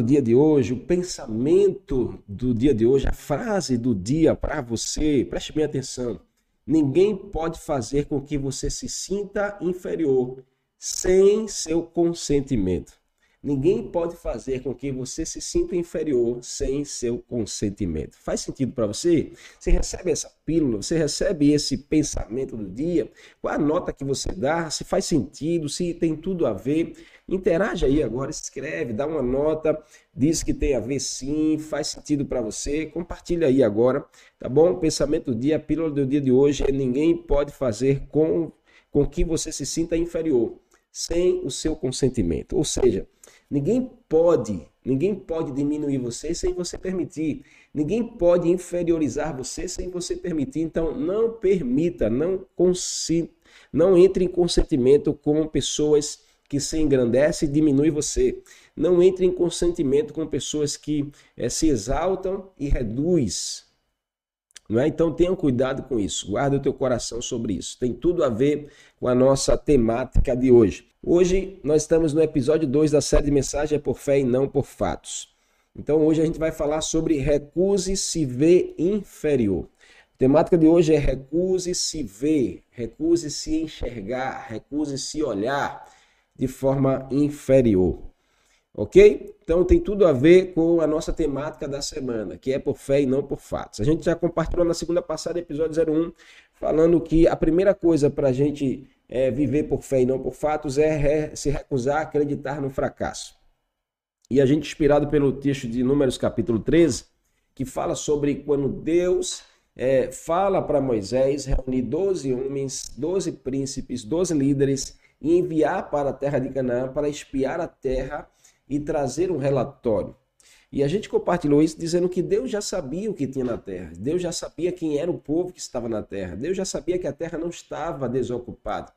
do dia de hoje, o pensamento do dia de hoje, a frase do dia para você, preste bem atenção. Ninguém pode fazer com que você se sinta inferior sem seu consentimento. Ninguém pode fazer com que você se sinta inferior sem seu consentimento. Faz sentido para você? Você recebe essa pílula, você recebe esse pensamento do dia? Qual a nota que você dá? Se faz sentido, se tem tudo a ver? Interage aí agora, escreve, dá uma nota, diz que tem a ver sim, faz sentido para você. Compartilha aí agora, tá bom? Pensamento do dia, a pílula do dia de hoje é ninguém pode fazer com, com que você se sinta inferior sem o seu consentimento. Ou seja, Ninguém pode, ninguém pode diminuir você sem você permitir. Ninguém pode inferiorizar você sem você permitir. Então, não permita, não consi não entre em consentimento com pessoas que se engrandecem e diminuem você. Não entre em consentimento com pessoas que é, se exaltam e reduz não é? Então tenha cuidado com isso, guarda o teu coração sobre isso. Tem tudo a ver com a nossa temática de hoje. Hoje nós estamos no episódio 2 da série de mensagem é por fé e não por fatos. Então hoje a gente vai falar sobre recuse se ver inferior. A temática de hoje é recuse se ver, recuse se enxergar, recuse se olhar de forma inferior. Ok? Então tem tudo a ver com a nossa temática da semana, que é por fé e não por fatos. A gente já compartilhou na segunda passada, episódio 01, falando que a primeira coisa para a gente é, viver por fé e não por fatos é re, se recusar a acreditar no fracasso. E a gente, inspirado pelo texto de Números capítulo 13, que fala sobre quando Deus é, fala para Moisés reunir 12 homens, 12 príncipes, 12 líderes e enviar para a terra de Canaã para espiar a terra e trazer um relatório. E a gente compartilhou isso dizendo que Deus já sabia o que tinha na terra. Deus já sabia quem era o povo que estava na terra. Deus já sabia que a terra não estava desocupada.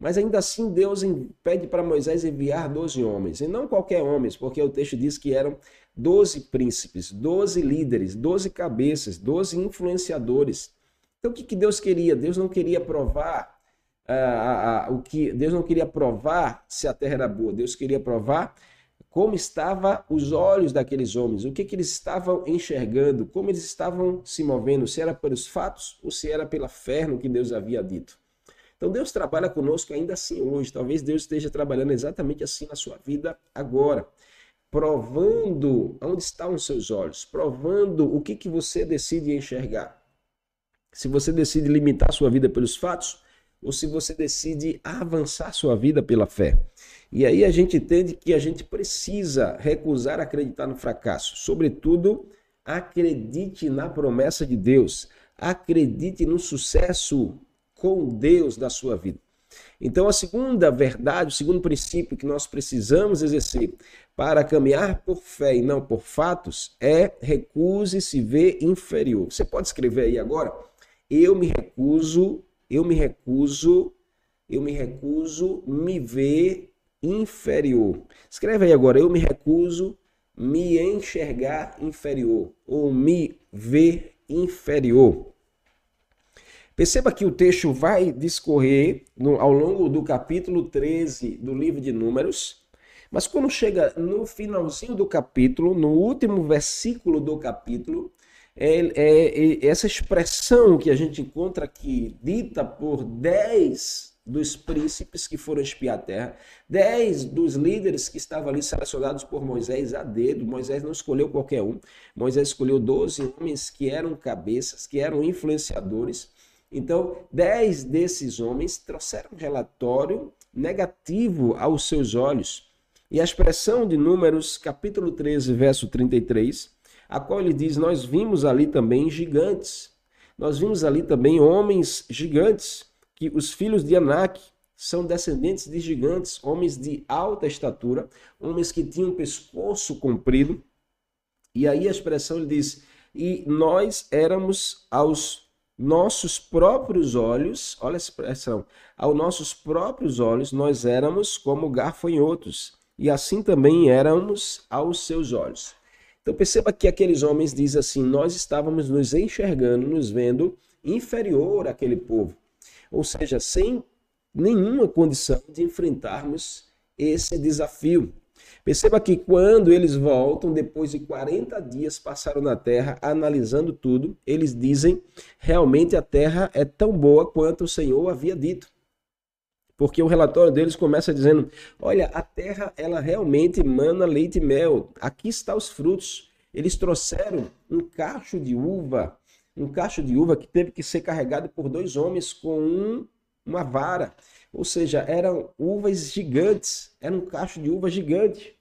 Mas ainda assim Deus pede para Moisés enviar 12 homens, e não qualquer homens, porque o texto diz que eram 12 príncipes, 12 líderes, 12 cabeças, 12 influenciadores. Então o que, Deus queria? Deus não queria provar ah, o que Deus não queria provar se a terra era boa. Deus queria provar como estavam os olhos daqueles homens, o que, que eles estavam enxergando, como eles estavam se movendo, se era pelos fatos ou se era pela fé no que Deus havia dito. Então Deus trabalha conosco ainda assim hoje. Talvez Deus esteja trabalhando exatamente assim na sua vida agora, provando onde estão os seus olhos, provando o que, que você decide enxergar. Se você decide limitar sua vida pelos fatos ou se você decide avançar sua vida pela fé. E aí a gente entende que a gente precisa recusar acreditar no fracasso. Sobretudo, acredite na promessa de Deus. Acredite no sucesso com Deus da sua vida. Então, a segunda verdade, o segundo princípio que nós precisamos exercer para caminhar por fé e não por fatos é recuse se ver inferior. Você pode escrever aí agora? Eu me recuso, eu me recuso, eu me recuso me ver inferior. Escreve aí agora, eu me recuso me enxergar inferior ou me ver inferior. Perceba que o texto vai discorrer no, ao longo do capítulo 13 do livro de Números, mas quando chega no finalzinho do capítulo, no último versículo do capítulo, é, é, é essa expressão que a gente encontra aqui, dita por dez dos príncipes que foram espiar a terra, dez dos líderes que estavam ali selecionados por Moisés a dedo. Moisés não escolheu qualquer um. Moisés escolheu doze homens que eram cabeças, que eram influenciadores. Então, dez desses homens trouxeram um relatório negativo aos seus olhos. E a expressão de Números, capítulo 13, verso 33, a qual ele diz: Nós vimos ali também gigantes. Nós vimos ali também homens gigantes que os filhos de Anak são descendentes de gigantes, homens de alta estatura, homens que tinham pescoço comprido. E aí a expressão ele diz: "E nós éramos aos nossos próprios olhos, olha a expressão, aos nossos próprios olhos nós éramos como gafanhotos, e assim também éramos aos seus olhos." Então perceba que aqueles homens dizem assim: "Nós estávamos nos enxergando, nos vendo inferior àquele povo ou seja, sem nenhuma condição de enfrentarmos esse desafio. Perceba que quando eles voltam, depois de 40 dias passaram na terra, analisando tudo, eles dizem: realmente a terra é tão boa quanto o Senhor havia dito. Porque o relatório deles começa dizendo: olha, a terra ela realmente mana leite e mel. Aqui está os frutos. Eles trouxeram um cacho de uva, um cacho de uva que teve que ser carregado por dois homens com um, uma vara. Ou seja, eram uvas gigantes, era um cacho de uva gigante.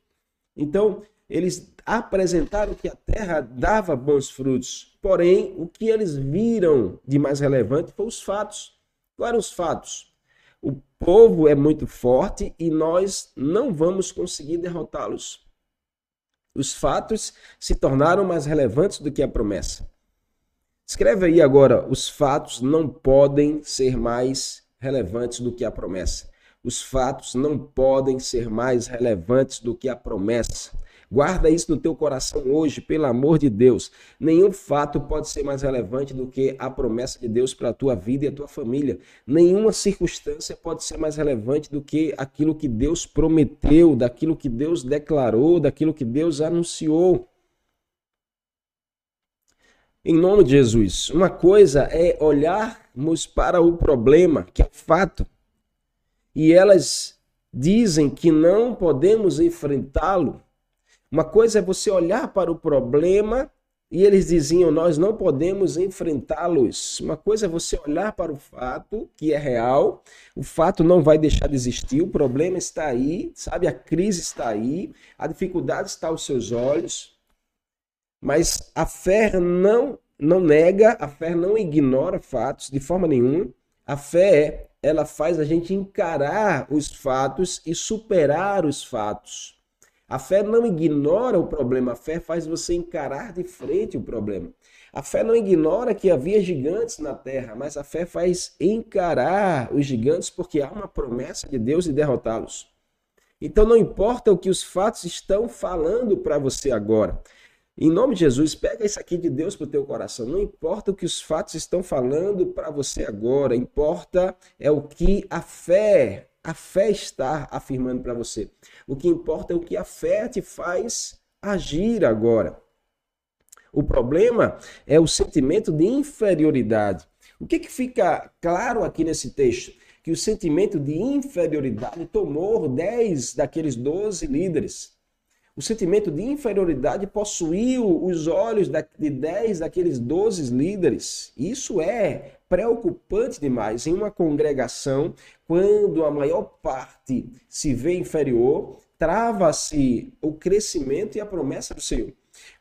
Então, eles apresentaram que a terra dava bons frutos. Porém, o que eles viram de mais relevante foi os fatos. Quais eram os fatos? O povo é muito forte e nós não vamos conseguir derrotá-los. Os fatos se tornaram mais relevantes do que a promessa. Escreve aí agora: os fatos não podem ser mais relevantes do que a promessa. Os fatos não podem ser mais relevantes do que a promessa. Guarda isso no teu coração hoje, pelo amor de Deus. Nenhum fato pode ser mais relevante do que a promessa de Deus para a tua vida e a tua família. Nenhuma circunstância pode ser mais relevante do que aquilo que Deus prometeu, daquilo que Deus declarou, daquilo que Deus anunciou. Em nome de Jesus, uma coisa é olharmos para o problema, que é fato, e elas dizem que não podemos enfrentá-lo. Uma coisa é você olhar para o problema e eles diziam: Nós não podemos enfrentá-los. Uma coisa é você olhar para o fato, que é real, o fato não vai deixar de existir, o problema está aí, sabe? A crise está aí, a dificuldade está aos seus olhos. Mas a fé não, não nega, a fé não ignora fatos de forma nenhuma. A fé, ela faz a gente encarar os fatos e superar os fatos. A fé não ignora o problema, a fé faz você encarar de frente o problema. A fé não ignora que havia gigantes na terra, mas a fé faz encarar os gigantes porque há uma promessa de Deus de derrotá-los. Então não importa o que os fatos estão falando para você agora. Em nome de Jesus, pega isso aqui de Deus para o teu coração. Não importa o que os fatos estão falando para você agora, importa é o que a fé, a fé está afirmando para você. O que importa é o que a fé te faz agir agora. O problema é o sentimento de inferioridade. O que, que fica claro aqui nesse texto? Que o sentimento de inferioridade tomou 10 daqueles 12 líderes. O sentimento de inferioridade possuiu os olhos de 10 daqueles 12 líderes. Isso é preocupante demais em uma congregação quando a maior parte se vê inferior, trava-se o crescimento e a promessa do Senhor.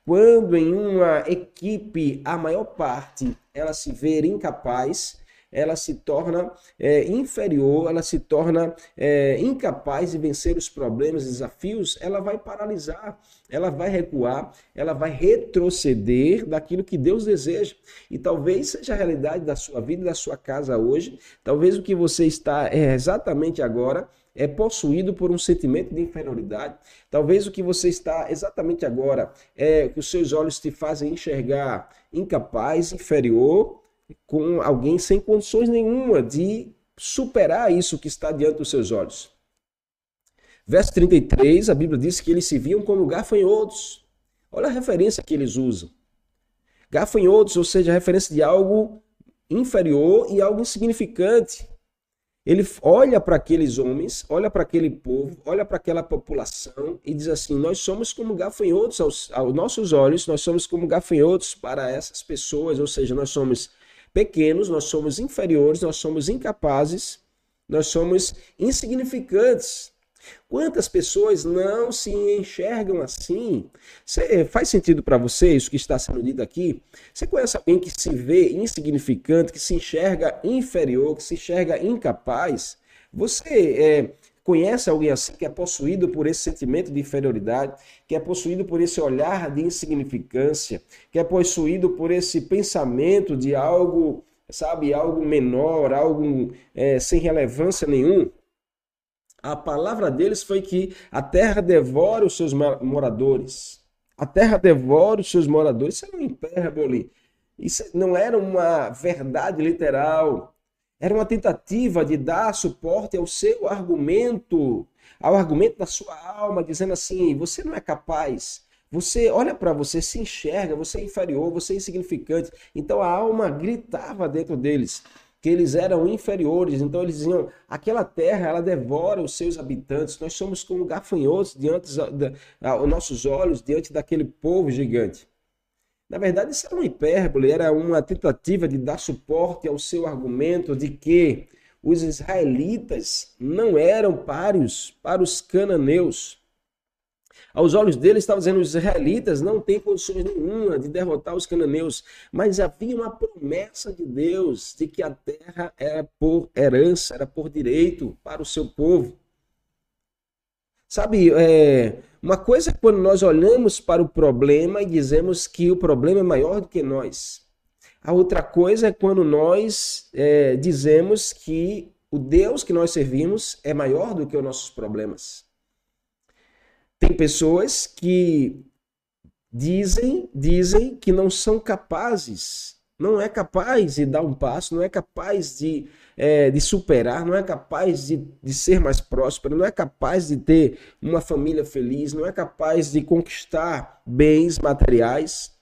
Quando em uma equipe a maior parte ela se vê incapaz, ela se torna é, inferior, ela se torna é, incapaz de vencer os problemas, desafios, ela vai paralisar, ela vai recuar, ela vai retroceder daquilo que Deus deseja. E talvez seja a realidade da sua vida, da sua casa hoje, talvez o que você está é, exatamente agora é possuído por um sentimento de inferioridade. Talvez o que você está exatamente agora é que os seus olhos te fazem enxergar incapaz, inferior, com alguém sem condições nenhuma de superar isso que está diante dos seus olhos. Verso 33, a Bíblia diz que eles se viam como gafanhotos. Olha a referência que eles usam. Gafanhotos, ou seja, a referência de algo inferior e algo insignificante. Ele olha para aqueles homens, olha para aquele povo, olha para aquela população e diz assim: Nós somos como gafanhotos aos, aos nossos olhos, nós somos como gafanhotos para essas pessoas, ou seja, nós somos pequenos, nós somos inferiores, nós somos incapazes, nós somos insignificantes. Quantas pessoas não se enxergam assim? Cê, faz sentido para você isso que está sendo dito aqui? Você conhece alguém que se vê insignificante, que se enxerga inferior, que se enxerga incapaz? Você é, Conhece alguém assim que é possuído por esse sentimento de inferioridade, que é possuído por esse olhar de insignificância, que é possuído por esse pensamento de algo, sabe, algo menor, algo é, sem relevância nenhum? A palavra deles foi que a terra devora os seus moradores. A terra devora os seus moradores. Isso é uma hipérbole. Isso não era uma verdade literal. Era uma tentativa de dar suporte ao seu argumento, ao argumento da sua alma, dizendo assim: você não é capaz. Você olha para você, se enxerga, você é inferior, você é insignificante. Então a alma gritava dentro deles que eles eram inferiores. Então eles diziam: aquela terra ela devora os seus habitantes. Nós somos como gafanhotos diante da, aos nossos olhos diante daquele povo gigante. Na verdade, isso era uma hipérbole, era uma tentativa de dar suporte ao seu argumento de que os israelitas não eram páreos para os cananeus. Aos olhos deles, estava dizendo os israelitas não têm condições nenhuma de derrotar os cananeus, mas havia uma promessa de Deus de que a terra era por herança, era por direito para o seu povo. Sabe, é, uma coisa é quando nós olhamos para o problema e dizemos que o problema é maior do que nós. A outra coisa é quando nós é, dizemos que o Deus que nós servimos é maior do que os nossos problemas. Tem pessoas que dizem, dizem que não são capazes, não é capaz de dar um passo, não é capaz de, é, de superar, não é capaz de, de ser mais próspero, não é capaz de ter uma família feliz, não é capaz de conquistar bens materiais.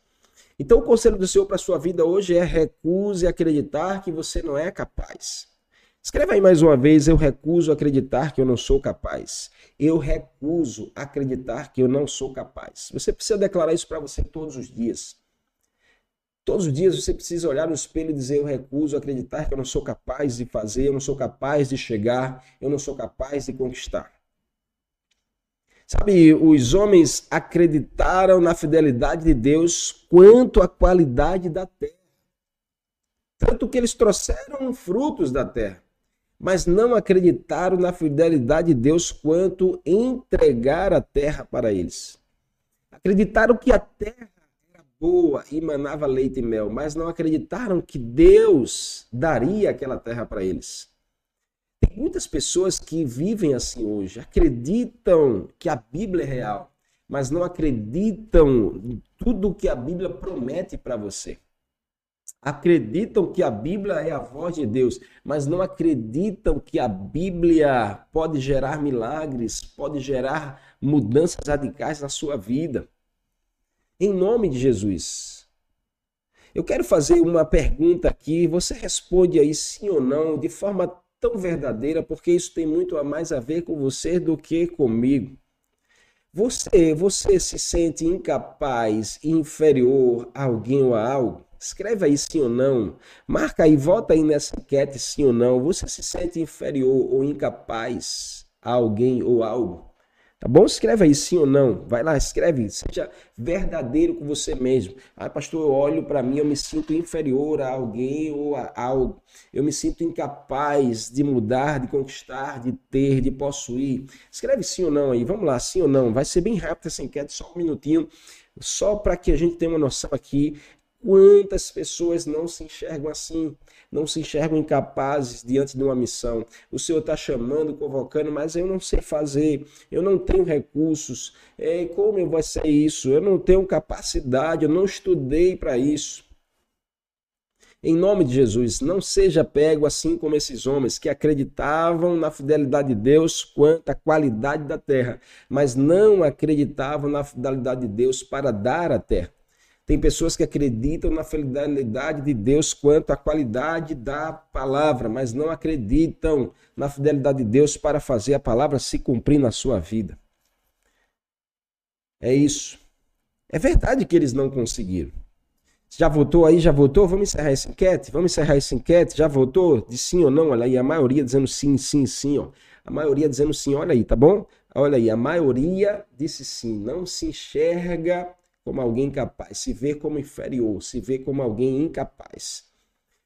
Então, o conselho do Senhor para a sua vida hoje é recuse acreditar que você não é capaz. Escreva aí mais uma vez: eu recuso acreditar que eu não sou capaz. Eu recuso acreditar que eu não sou capaz. Você precisa declarar isso para você todos os dias. Todos os dias você precisa olhar no espelho e dizer: Eu recuso acreditar que eu não sou capaz de fazer, eu não sou capaz de chegar, eu não sou capaz de conquistar. Sabe, os homens acreditaram na fidelidade de Deus quanto à qualidade da terra. Tanto que eles trouxeram frutos da terra mas não acreditaram na fidelidade de Deus quanto entregar a terra para eles. Acreditaram que a terra boa e manava leite e mel, mas não acreditaram que Deus daria aquela terra para eles. Tem muitas pessoas que vivem assim hoje, acreditam que a Bíblia é real, mas não acreditam em tudo que a Bíblia promete para você acreditam que a Bíblia é a voz de Deus, mas não acreditam que a Bíblia pode gerar milagres, pode gerar mudanças radicais na sua vida. Em nome de Jesus. Eu quero fazer uma pergunta aqui, você responde aí sim ou não, de forma tão verdadeira, porque isso tem muito a mais a ver com você do que comigo. Você, você se sente incapaz, inferior a alguém ou a algo? Escreve aí sim ou não. Marca aí, volta aí nessa enquete sim ou não. Você se sente inferior ou incapaz a alguém ou algo? Tá bom? Escreve aí sim ou não. Vai lá, escreve. Seja verdadeiro com você mesmo. Ah, pastor, eu olho para mim, eu me sinto inferior a alguém ou a algo. Eu me sinto incapaz de mudar, de conquistar, de ter, de possuir. Escreve sim ou não aí. Vamos lá, sim ou não. Vai ser bem rápido essa enquete, só um minutinho só para que a gente tenha uma noção aqui Quantas pessoas não se enxergam assim, não se enxergam incapazes diante de uma missão? O Senhor está chamando, convocando, mas eu não sei fazer, eu não tenho recursos. É, como eu vou ser isso? Eu não tenho capacidade, eu não estudei para isso. Em nome de Jesus, não seja pego assim como esses homens que acreditavam na fidelidade de Deus quanto à qualidade da terra, mas não acreditavam na fidelidade de Deus para dar a terra. Tem pessoas que acreditam na fidelidade de Deus quanto à qualidade da palavra, mas não acreditam na fidelidade de Deus para fazer a palavra se cumprir na sua vida. É isso. É verdade que eles não conseguiram. Já votou aí? Já votou? Vamos encerrar essa enquete? Vamos encerrar essa enquete? Já votou? De sim ou não? Olha aí, a maioria dizendo sim, sim, sim. Ó. A maioria dizendo sim. Olha aí, tá bom? Olha aí, a maioria disse sim. Não se enxerga como alguém capaz, se vê como inferior, se vê como alguém incapaz.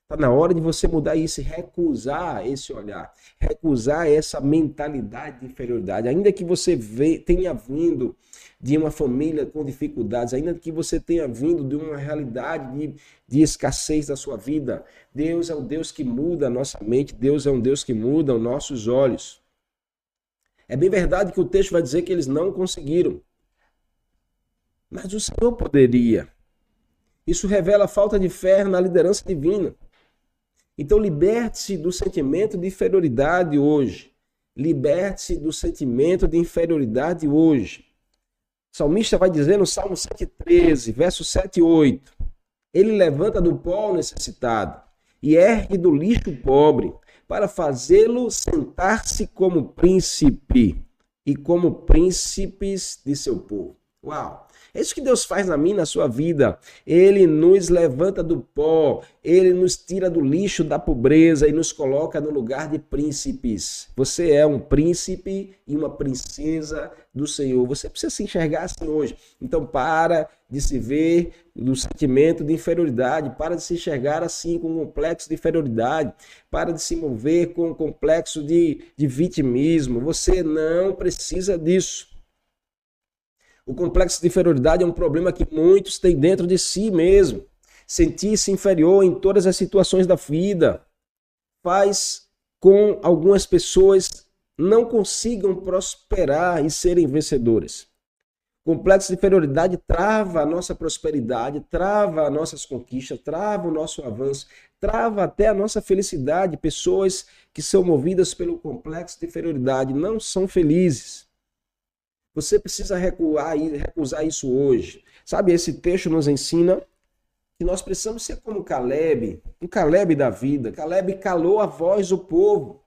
Está na hora de você mudar isso recusar esse olhar, recusar essa mentalidade de inferioridade. Ainda que você tenha vindo de uma família com dificuldades, ainda que você tenha vindo de uma realidade de, de escassez da sua vida, Deus é o Deus que muda a nossa mente, Deus é um Deus que muda os nossos olhos. É bem verdade que o texto vai dizer que eles não conseguiram. Mas o Senhor poderia. Isso revela a falta de fé na liderança divina. Então liberte-se do sentimento de inferioridade hoje. Liberte-se do sentimento de inferioridade hoje. O salmista vai dizer no Salmo 113, verso 7 e 8. Ele levanta do pó o necessitado e ergue do lixo o pobre, para fazê-lo sentar-se como príncipe e como príncipes de seu povo. Uau! É isso que Deus faz na minha, na sua vida. Ele nos levanta do pó, ele nos tira do lixo da pobreza e nos coloca no lugar de príncipes. Você é um príncipe e uma princesa do Senhor. Você precisa se enxergar assim hoje. Então para de se ver no sentimento de inferioridade, para de se enxergar assim com um complexo de inferioridade, para de se mover com um complexo de, de vitimismo. Você não precisa disso. O complexo de inferioridade é um problema que muitos têm dentro de si mesmo. Sentir-se inferior em todas as situações da vida faz com algumas pessoas não consigam prosperar e serem vencedoras. O complexo de inferioridade trava a nossa prosperidade, trava as nossas conquistas, trava o nosso avanço, trava até a nossa felicidade. Pessoas que são movidas pelo complexo de inferioridade não são felizes. Você precisa recuar recusar isso hoje. Sabe, esse texto nos ensina que nós precisamos ser como Caleb, um Caleb da vida. Caleb calou a voz do povo.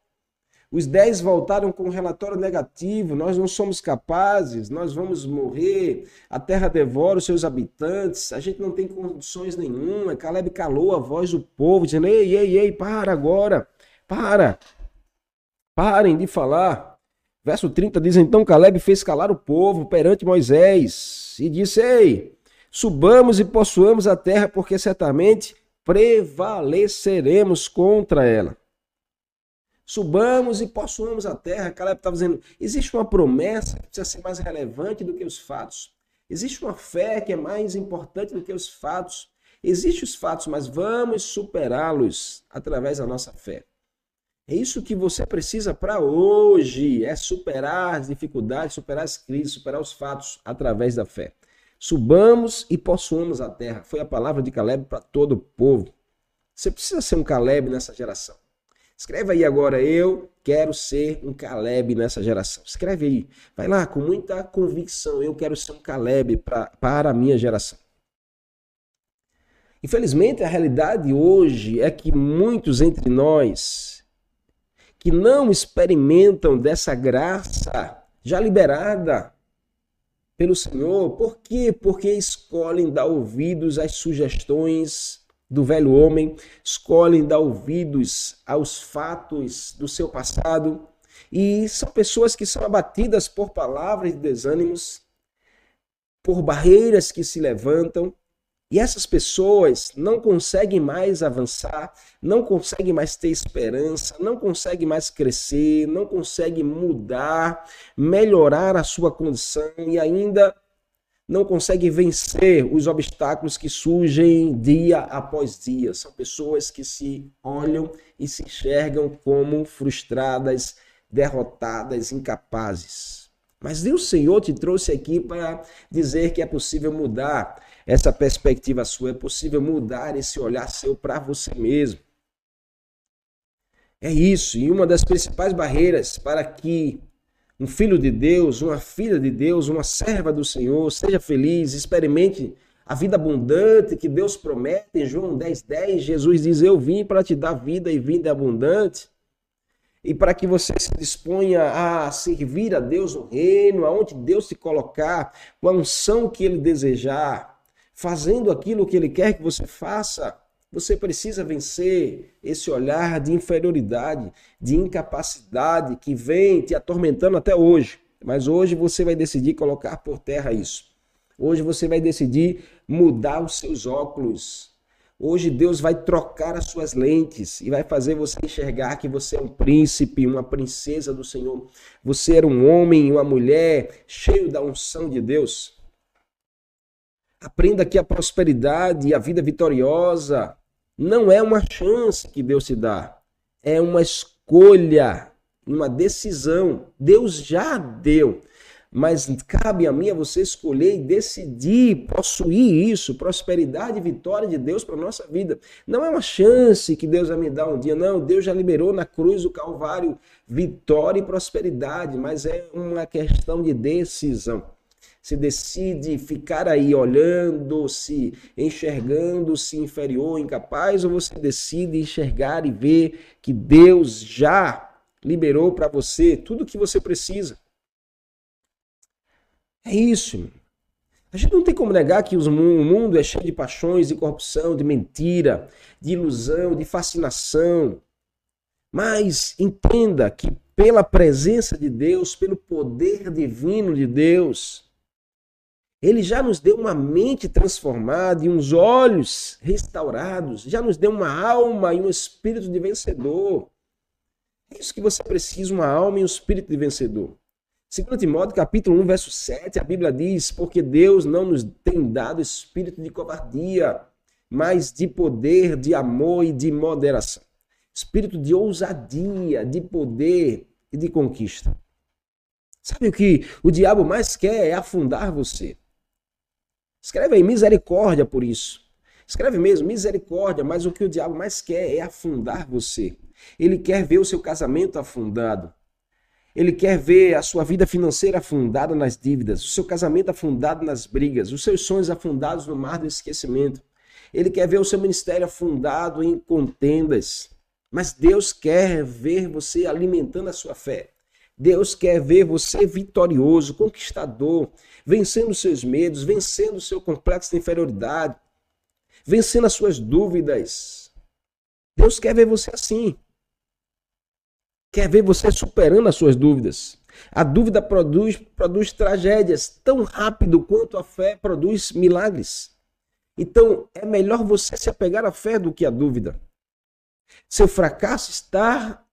Os dez voltaram com um relatório negativo. Nós não somos capazes, nós vamos morrer. A terra devora os seus habitantes. A gente não tem condições nenhuma. Caleb calou a voz do povo, dizendo: Ei, ei, ei, para agora, para. Parem de falar. Verso 30 diz: Então Caleb fez calar o povo perante Moisés e disse: Ei, subamos e possuamos a terra, porque certamente prevaleceremos contra ela. Subamos e possuamos a terra. Caleb estava dizendo: existe uma promessa que precisa ser mais relevante do que os fatos. Existe uma fé que é mais importante do que os fatos. Existem os fatos, mas vamos superá-los através da nossa fé. É isso que você precisa para hoje, é superar as dificuldades, superar as crises, superar os fatos através da fé. Subamos e possuamos a terra. Foi a palavra de Caleb para todo o povo. Você precisa ser um Caleb nessa geração. Escreve aí agora, eu quero ser um Caleb nessa geração. Escreve aí. Vai lá com muita convicção. Eu quero ser um Caleb pra, para a minha geração. Infelizmente, a realidade hoje é que muitos entre nós que não experimentam dessa graça já liberada pelo Senhor. Por quê? Porque escolhem dar ouvidos às sugestões do velho homem, escolhem dar ouvidos aos fatos do seu passado. E são pessoas que são abatidas por palavras de desânimos, por barreiras que se levantam, e essas pessoas não conseguem mais avançar, não conseguem mais ter esperança, não conseguem mais crescer, não conseguem mudar, melhorar a sua condição e ainda não conseguem vencer os obstáculos que surgem dia após dia. São pessoas que se olham e se enxergam como frustradas, derrotadas, incapazes. Mas Deus Senhor te trouxe aqui para dizer que é possível mudar essa perspectiva sua, é possível mudar esse olhar seu para você mesmo. É isso, e uma das principais barreiras para que um filho de Deus, uma filha de Deus, uma serva do Senhor seja feliz, experimente a vida abundante que Deus promete. Em João 10, 10, Jesus diz: Eu vim para te dar vida e vida abundante. E para que você se disponha a servir a Deus no reino, aonde Deus te colocar, com a unção que Ele desejar fazendo aquilo que ele quer que você faça, você precisa vencer esse olhar de inferioridade, de incapacidade que vem te atormentando até hoje. Mas hoje você vai decidir colocar por terra isso. Hoje você vai decidir mudar os seus óculos. Hoje Deus vai trocar as suas lentes e vai fazer você enxergar que você é um príncipe, uma princesa do Senhor. Você era um homem, uma mulher cheio da unção de Deus. Aprenda que a prosperidade e a vida vitoriosa não é uma chance que Deus te dá, é uma escolha, uma decisão. Deus já deu, mas cabe a mim a você escolher e decidir possuir isso, prosperidade e vitória de Deus para nossa vida. Não é uma chance que Deus vai me dar um dia, não. Deus já liberou na cruz do Calvário vitória e prosperidade, mas é uma questão de decisão. Você decide ficar aí olhando, se enxergando, se inferior, incapaz, ou você decide enxergar e ver que Deus já liberou para você tudo o que você precisa. É isso. A gente não tem como negar que o mundo é cheio de paixões, de corrupção, de mentira, de ilusão, de fascinação. Mas entenda que pela presença de Deus, pelo poder divino de Deus, ele já nos deu uma mente transformada e uns olhos restaurados, já nos deu uma alma e um espírito de vencedor. É isso que você precisa, uma alma e um espírito de vencedor. 2 Timóteo capítulo 1, verso 7, a Bíblia diz, porque Deus não nos tem dado espírito de covardia, mas de poder, de amor e de moderação. Espírito de ousadia, de poder e de conquista. Sabe o que o diabo mais quer é afundar você. Escreve aí misericórdia por isso. Escreve mesmo misericórdia, mas o que o diabo mais quer é afundar você. Ele quer ver o seu casamento afundado. Ele quer ver a sua vida financeira afundada nas dívidas, o seu casamento afundado nas brigas, os seus sonhos afundados no mar do esquecimento. Ele quer ver o seu ministério afundado em contendas. Mas Deus quer ver você alimentando a sua fé. Deus quer ver você vitorioso, conquistador, vencendo seus medos, vencendo seu complexo de inferioridade, vencendo as suas dúvidas. Deus quer ver você assim quer ver você superando as suas dúvidas. A dúvida produz, produz tragédias tão rápido quanto a fé produz milagres. Então, é melhor você se apegar à fé do que à dúvida. Seu fracasso está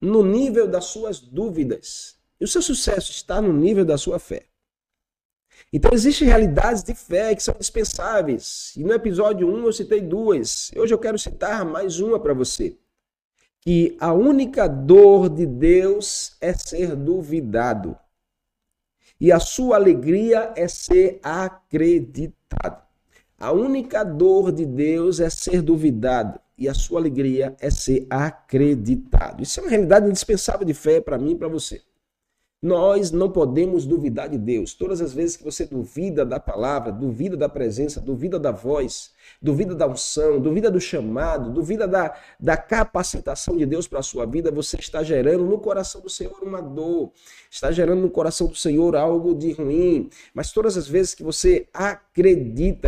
no nível das suas dúvidas. E o seu sucesso está no nível da sua fé. Então, existem realidades de fé que são dispensáveis. E no episódio 1 eu citei duas. Hoje eu quero citar mais uma para você que a única dor de Deus é ser duvidado. E a sua alegria é ser acreditado. A única dor de Deus é ser duvidado. E a sua alegria é ser acreditado. Isso é uma realidade indispensável de fé para mim e para você. Nós não podemos duvidar de Deus. Todas as vezes que você duvida da palavra, duvida da presença, duvida da voz, duvida da unção, duvida do chamado, duvida da, da capacitação de Deus para a sua vida, você está gerando no coração do Senhor uma dor, está gerando no coração do Senhor algo de ruim. Mas todas as vezes que você acredita,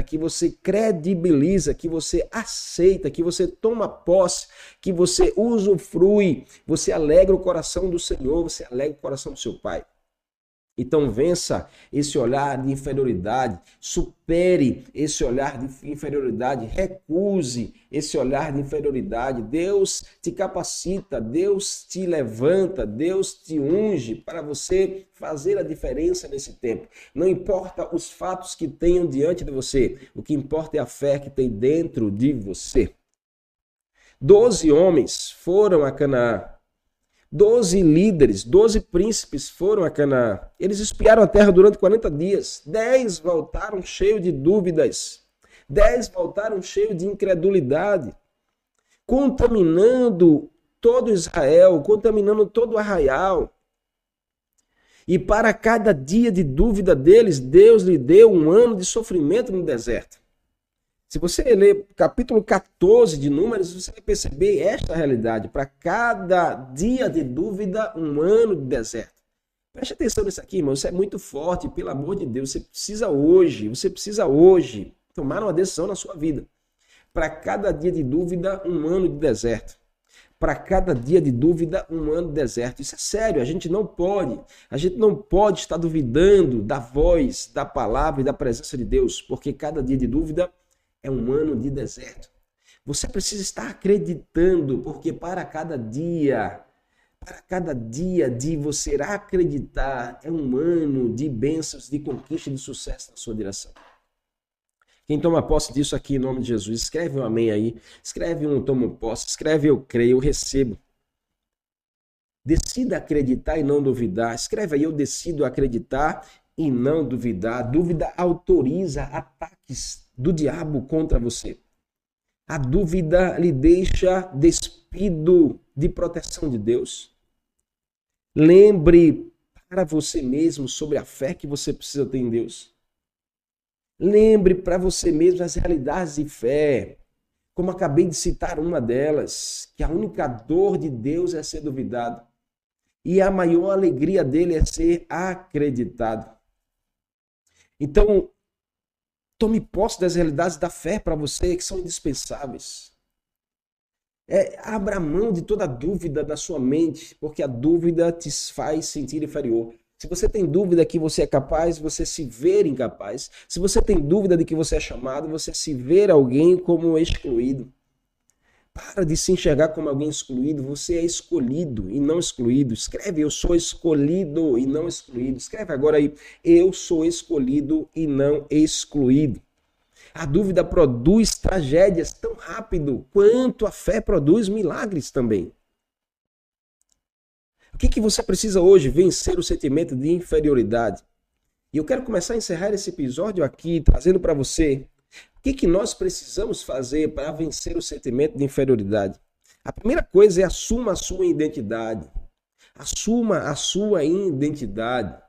que você credibiliza, que você aceita, que você toma posse, que você usufrui, você alegra o coração do Senhor, você alegra o coração do seu Pai. Então vença esse olhar de inferioridade, supere esse olhar de inferioridade, recuse esse olhar de inferioridade. Deus te capacita, Deus te levanta, Deus te unge para você fazer a diferença nesse tempo. Não importa os fatos que tenham diante de você, o que importa é a fé que tem dentro de você. Doze homens foram a Canaã Doze líderes, doze príncipes foram a Canaã. Eles espiaram a terra durante 40 dias. Dez voltaram cheios de dúvidas. Dez voltaram cheios de incredulidade, contaminando todo Israel, contaminando todo o arraial. E para cada dia de dúvida deles, Deus lhe deu um ano de sofrimento no deserto. Se você ler capítulo 14 de Números, você vai perceber esta realidade. Para cada dia de dúvida, um ano de deserto. Preste atenção nisso aqui, irmão. Isso é muito forte, pelo amor de Deus. Você precisa hoje, você precisa hoje tomar uma decisão na sua vida. Para cada dia de dúvida, um ano de deserto. Para cada dia de dúvida, um ano de deserto. Isso é sério, a gente não pode. A gente não pode estar duvidando da voz, da palavra e da presença de Deus, porque cada dia de dúvida é um ano de deserto. Você precisa estar acreditando, porque para cada dia, para cada dia de você acreditar, é um ano de bênçãos, de conquista, de sucesso na sua direção. Quem toma posse disso aqui em nome de Jesus, escreve um amém aí, escreve um tomo posse, escreve eu creio, eu recebo. Decida acreditar e não duvidar. Escreve aí, eu decido acreditar e não duvidar. Dúvida autoriza ataques do diabo contra você. A dúvida lhe deixa despido de proteção de Deus. Lembre para você mesmo sobre a fé que você precisa ter em Deus. Lembre para você mesmo as realidades de fé. Como acabei de citar uma delas, que a única dor de Deus é ser duvidado. E a maior alegria dele é ser acreditado. Então, tome posse das realidades da fé para você, que são indispensáveis. É, abra mão de toda dúvida da sua mente, porque a dúvida te faz sentir inferior. Se você tem dúvida que você é capaz, você se ver incapaz. Se você tem dúvida de que você é chamado, você se ver alguém como excluído. Para de se enxergar como alguém excluído. Você é escolhido e não excluído. Escreve, eu sou escolhido e não excluído. Escreve agora aí, eu sou escolhido e não excluído. A dúvida produz tragédias tão rápido quanto a fé produz milagres também. O que, que você precisa hoje? Vencer o sentimento de inferioridade. E eu quero começar a encerrar esse episódio aqui, trazendo para você o que, que nós precisamos fazer para vencer o sentimento de inferioridade? A primeira coisa é assuma a sua identidade. Assuma a sua identidade.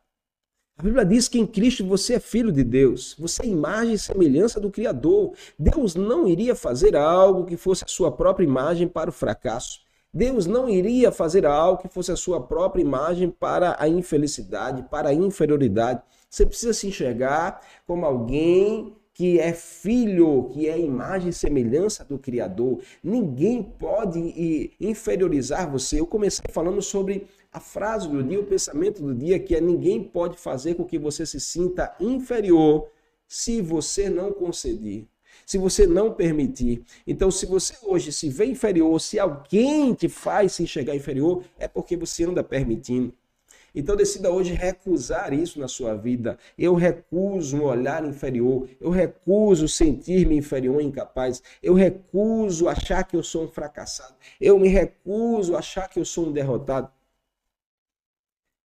A Bíblia diz que em Cristo você é filho de Deus, você é imagem e semelhança do Criador. Deus não iria fazer algo que fosse a sua própria imagem para o fracasso. Deus não iria fazer algo que fosse a sua própria imagem para a infelicidade, para a inferioridade. Você precisa se enxergar como alguém que é filho, que é imagem e semelhança do Criador. Ninguém pode inferiorizar você. Eu comecei falando sobre a frase do dia, o pensamento do dia, que é ninguém pode fazer com que você se sinta inferior se você não conceder. Se você não permitir. Então, se você hoje se vê inferior, se alguém te faz se enxergar inferior, é porque você anda permitindo. Então decida hoje recusar isso na sua vida. Eu recuso um olhar inferior, eu recuso sentir-me inferior e incapaz, eu recuso achar que eu sou um fracassado, eu me recuso achar que eu sou um derrotado.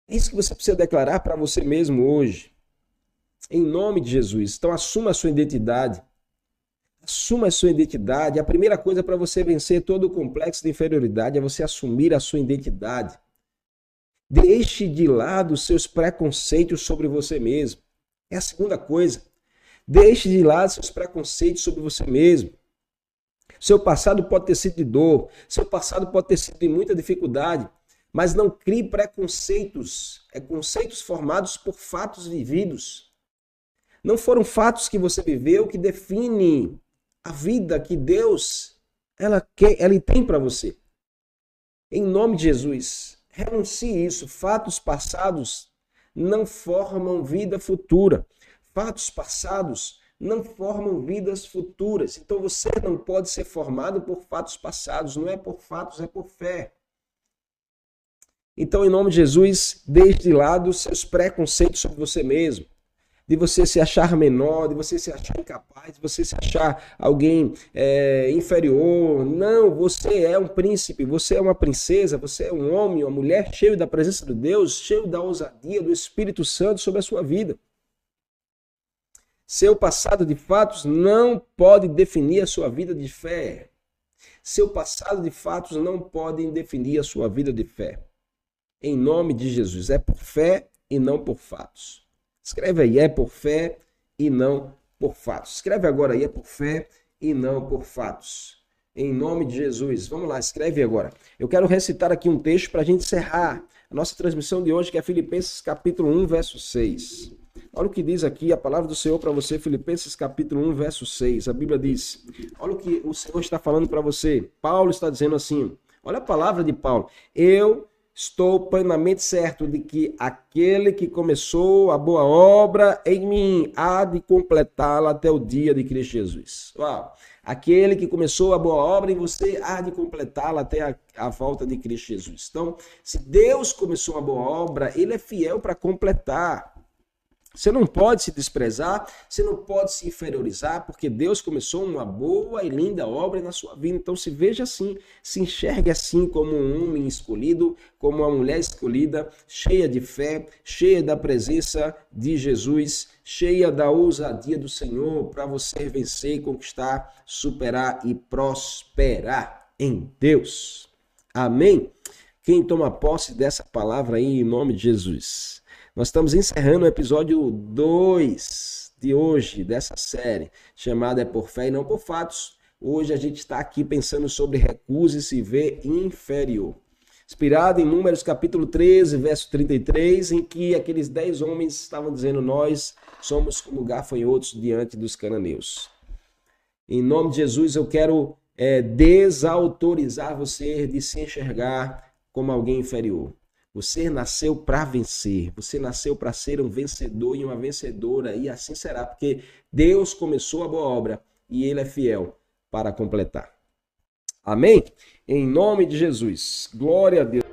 É isso que você precisa declarar para você mesmo hoje. Em nome de Jesus. Então assuma a sua identidade. Assuma a sua identidade. A primeira coisa para você vencer todo o complexo de inferioridade é você assumir a sua identidade. Deixe de lado seus preconceitos sobre você mesmo. É a segunda coisa. Deixe de lado seus preconceitos sobre você mesmo. Seu passado pode ter sido de dor, seu passado pode ter sido de muita dificuldade, mas não crie preconceitos, é conceitos formados por fatos vividos. Não foram fatos que você viveu que definem a vida que Deus ela quer, ela tem para você. Em nome de Jesus, Renuncie isso. Fatos passados não formam vida futura. Fatos passados não formam vidas futuras. Então você não pode ser formado por fatos passados. Não é por fatos, é por fé. Então, em nome de Jesus, deixe de lado seus preconceitos sobre você mesmo de você se achar menor, de você se achar incapaz, de você se achar alguém é, inferior. Não, você é um príncipe, você é uma princesa, você é um homem, uma mulher cheio da presença de Deus, cheio da ousadia do Espírito Santo sobre a sua vida. Seu passado de fatos não pode definir a sua vida de fé. Seu passado de fatos não pode definir a sua vida de fé. Em nome de Jesus, é por fé e não por fatos. Escreve aí, é por fé e não por fatos. Escreve agora aí, é por fé e não por fatos. Em nome de Jesus. Vamos lá, escreve agora. Eu quero recitar aqui um texto para a gente encerrar a nossa transmissão de hoje, que é Filipenses capítulo 1, verso 6. Olha o que diz aqui a palavra do Senhor para você, Filipenses capítulo 1, verso 6. A Bíblia diz: Olha o que o Senhor está falando para você. Paulo está dizendo assim: Olha a palavra de Paulo. Eu Estou plenamente certo de que aquele que começou a boa obra em mim há de completá-la até o dia de Cristo Jesus. Uau! Aquele que começou a boa obra em você há de completá-la até a, a, volta de Cristo Jesus. Então, se Deus começou a boa obra, ele é fiel para completar. Você não pode se desprezar, você não pode se inferiorizar, porque Deus começou uma boa e linda obra na sua vida. Então se veja assim, se enxergue assim como um homem escolhido, como uma mulher escolhida, cheia de fé, cheia da presença de Jesus, cheia da ousadia do Senhor para você vencer, conquistar, superar e prosperar em Deus. Amém? Quem toma posse dessa palavra aí em nome de Jesus? Nós estamos encerrando o episódio 2 de hoje, dessa série, chamada É por Fé e Não por Fatos. Hoje a gente está aqui pensando sobre recusa e se vê inferior. Inspirado em Números capítulo 13, verso 33, em que aqueles dez homens estavam dizendo: Nós somos como gafanhotos diante dos cananeus. Em nome de Jesus, eu quero é, desautorizar você de se enxergar como alguém inferior. Você nasceu para vencer, você nasceu para ser um vencedor e uma vencedora, e assim será, porque Deus começou a boa obra e Ele é fiel para completar. Amém? Em nome de Jesus. Glória a Deus.